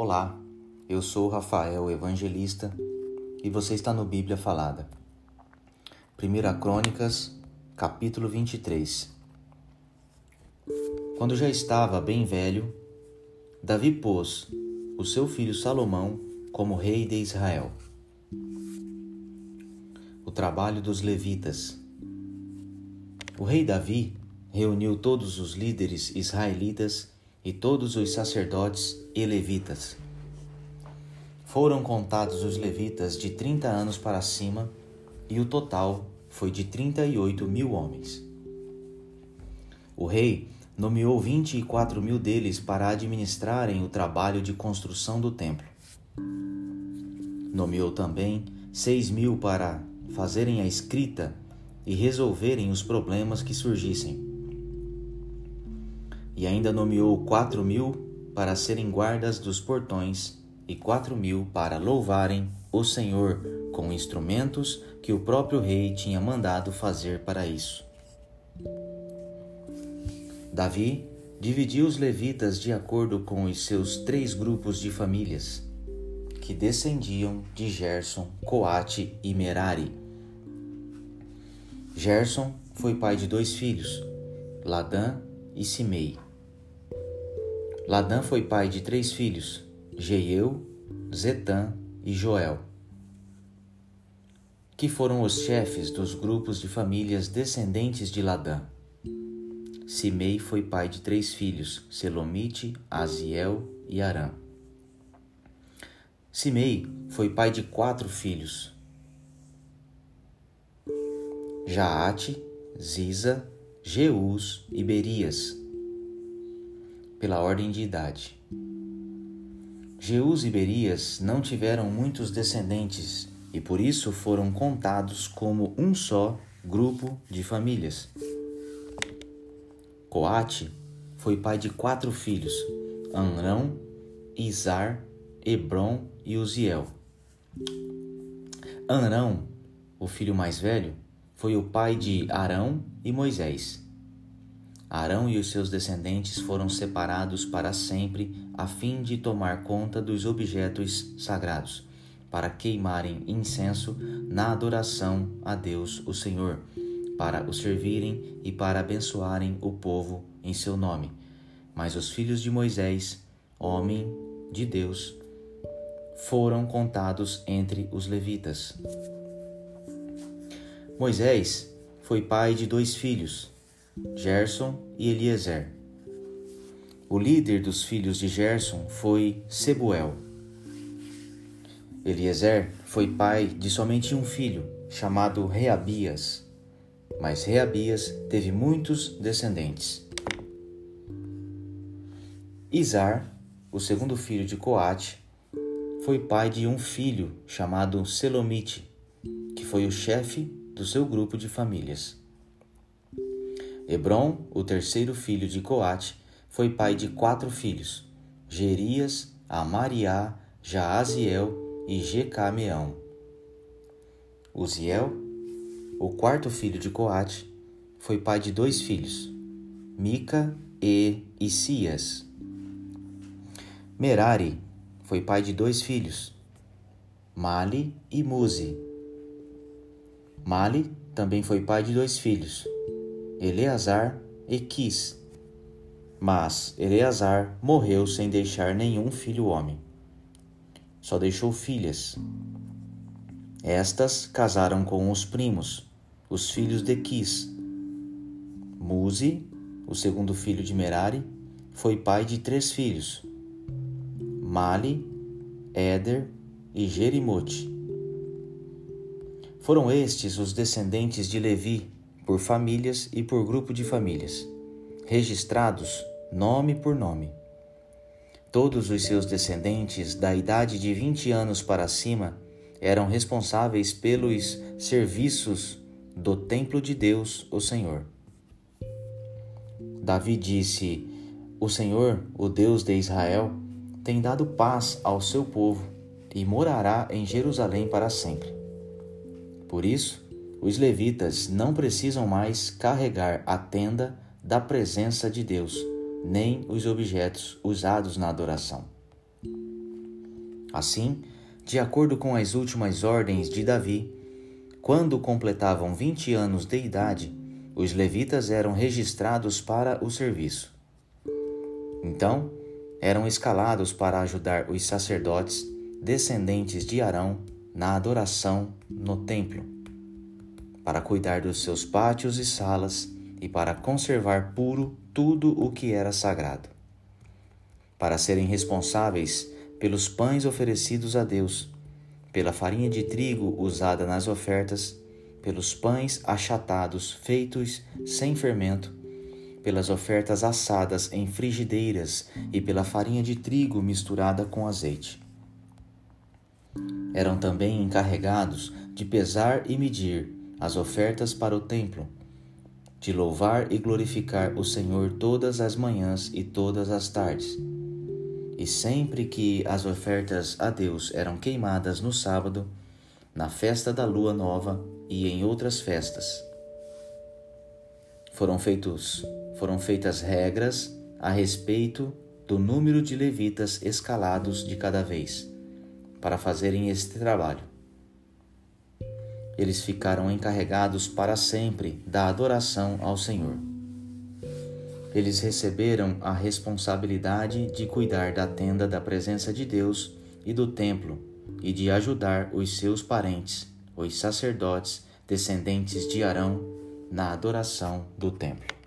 Olá, eu sou Rafael Evangelista e você está no Bíblia Falada. 1 Crônicas, capítulo 23. Quando já estava bem velho, Davi pôs o seu filho Salomão como rei de Israel. O trabalho dos levitas. O rei Davi reuniu todos os líderes israelitas e todos os sacerdotes e levitas. Foram contados os levitas de trinta anos para cima, e o total foi de trinta e oito mil homens. O rei nomeou vinte e quatro mil deles para administrarem o trabalho de construção do templo. Nomeou também seis mil para fazerem a escrita e resolverem os problemas que surgissem. E ainda nomeou quatro mil para serem guardas dos portões e quatro mil para louvarem o Senhor com instrumentos que o próprio rei tinha mandado fazer para isso. Davi dividiu os levitas de acordo com os seus três grupos de famílias, que descendiam de Gerson, Coate e Merari. Gerson foi pai de dois filhos, Ladã e Simei. Ladã foi pai de três filhos, Jeiel, Zetã e Joel, que foram os chefes dos grupos de famílias descendentes de Ladã. Simei foi pai de três filhos, Selomite, Aziel e Arã. Simei foi pai de quatro filhos, Jaate, Ziza, Jeus e Berias pela ordem de idade. Jeus e Berias não tiveram muitos descendentes e por isso foram contados como um só grupo de famílias. Coate foi pai de quatro filhos: Anrão, Izar, Hebron e Uziel. Anrão, o filho mais velho, foi o pai de Arão e Moisés. Arão e os seus descendentes foram separados para sempre, a fim de tomar conta dos objetos sagrados, para queimarem incenso na adoração a Deus, o Senhor, para o servirem e para abençoarem o povo em seu nome. Mas os filhos de Moisés, homem de Deus, foram contados entre os levitas. Moisés foi pai de dois filhos, Gerson e Eliezer. O líder dos filhos de Gerson foi Sebuel. Eliezer foi pai de somente um filho, chamado Reabias, mas Reabias teve muitos descendentes. Izar, o segundo filho de Coate, foi pai de um filho chamado Selomite, que foi o chefe do seu grupo de famílias. Hebron, o terceiro filho de Coate, foi pai de quatro filhos: Gerias, Amariá, Jaaziel e Jecameão. Uziel, o quarto filho de Coate, foi pai de dois filhos: Mica e Isias. Merari foi pai de dois filhos: Mali e Muzi. Mali também foi pai de dois filhos: Eleazar e Quis. Mas Eleazar morreu sem deixar nenhum filho homem. Só deixou filhas. Estas casaram com os primos, os filhos de Quis. Muzi, o segundo filho de Merari, foi pai de três filhos: Mali, Éder e Jerimote. Foram estes os descendentes de Levi, por famílias e por grupo de famílias, registrados nome por nome. Todos os seus descendentes, da idade de vinte anos para cima, eram responsáveis pelos serviços do templo de Deus, o Senhor. Davi disse: O Senhor, o Deus de Israel, tem dado paz ao seu povo e morará em Jerusalém para sempre. Por isso, os levitas não precisam mais carregar a tenda da presença de Deus, nem os objetos usados na adoração. Assim, de acordo com as últimas ordens de Davi, quando completavam 20 anos de idade, os levitas eram registrados para o serviço. Então, eram escalados para ajudar os sacerdotes descendentes de Arão na adoração no templo, para cuidar dos seus pátios e salas e para conservar puro tudo o que era sagrado, para serem responsáveis pelos pães oferecidos a Deus, pela farinha de trigo usada nas ofertas, pelos pães achatados feitos sem fermento, pelas ofertas assadas em frigideiras e pela farinha de trigo misturada com azeite. Eram também encarregados de pesar e medir as ofertas para o templo, de louvar e glorificar o Senhor todas as manhãs e todas as tardes. E sempre que as ofertas a Deus eram queimadas no sábado, na festa da lua nova e em outras festas, foram feitos foram feitas regras a respeito do número de levitas escalados de cada vez para fazerem este trabalho. Eles ficaram encarregados para sempre da adoração ao Senhor. Eles receberam a responsabilidade de cuidar da tenda da presença de Deus e do templo e de ajudar os seus parentes, os sacerdotes descendentes de Arão, na adoração do templo.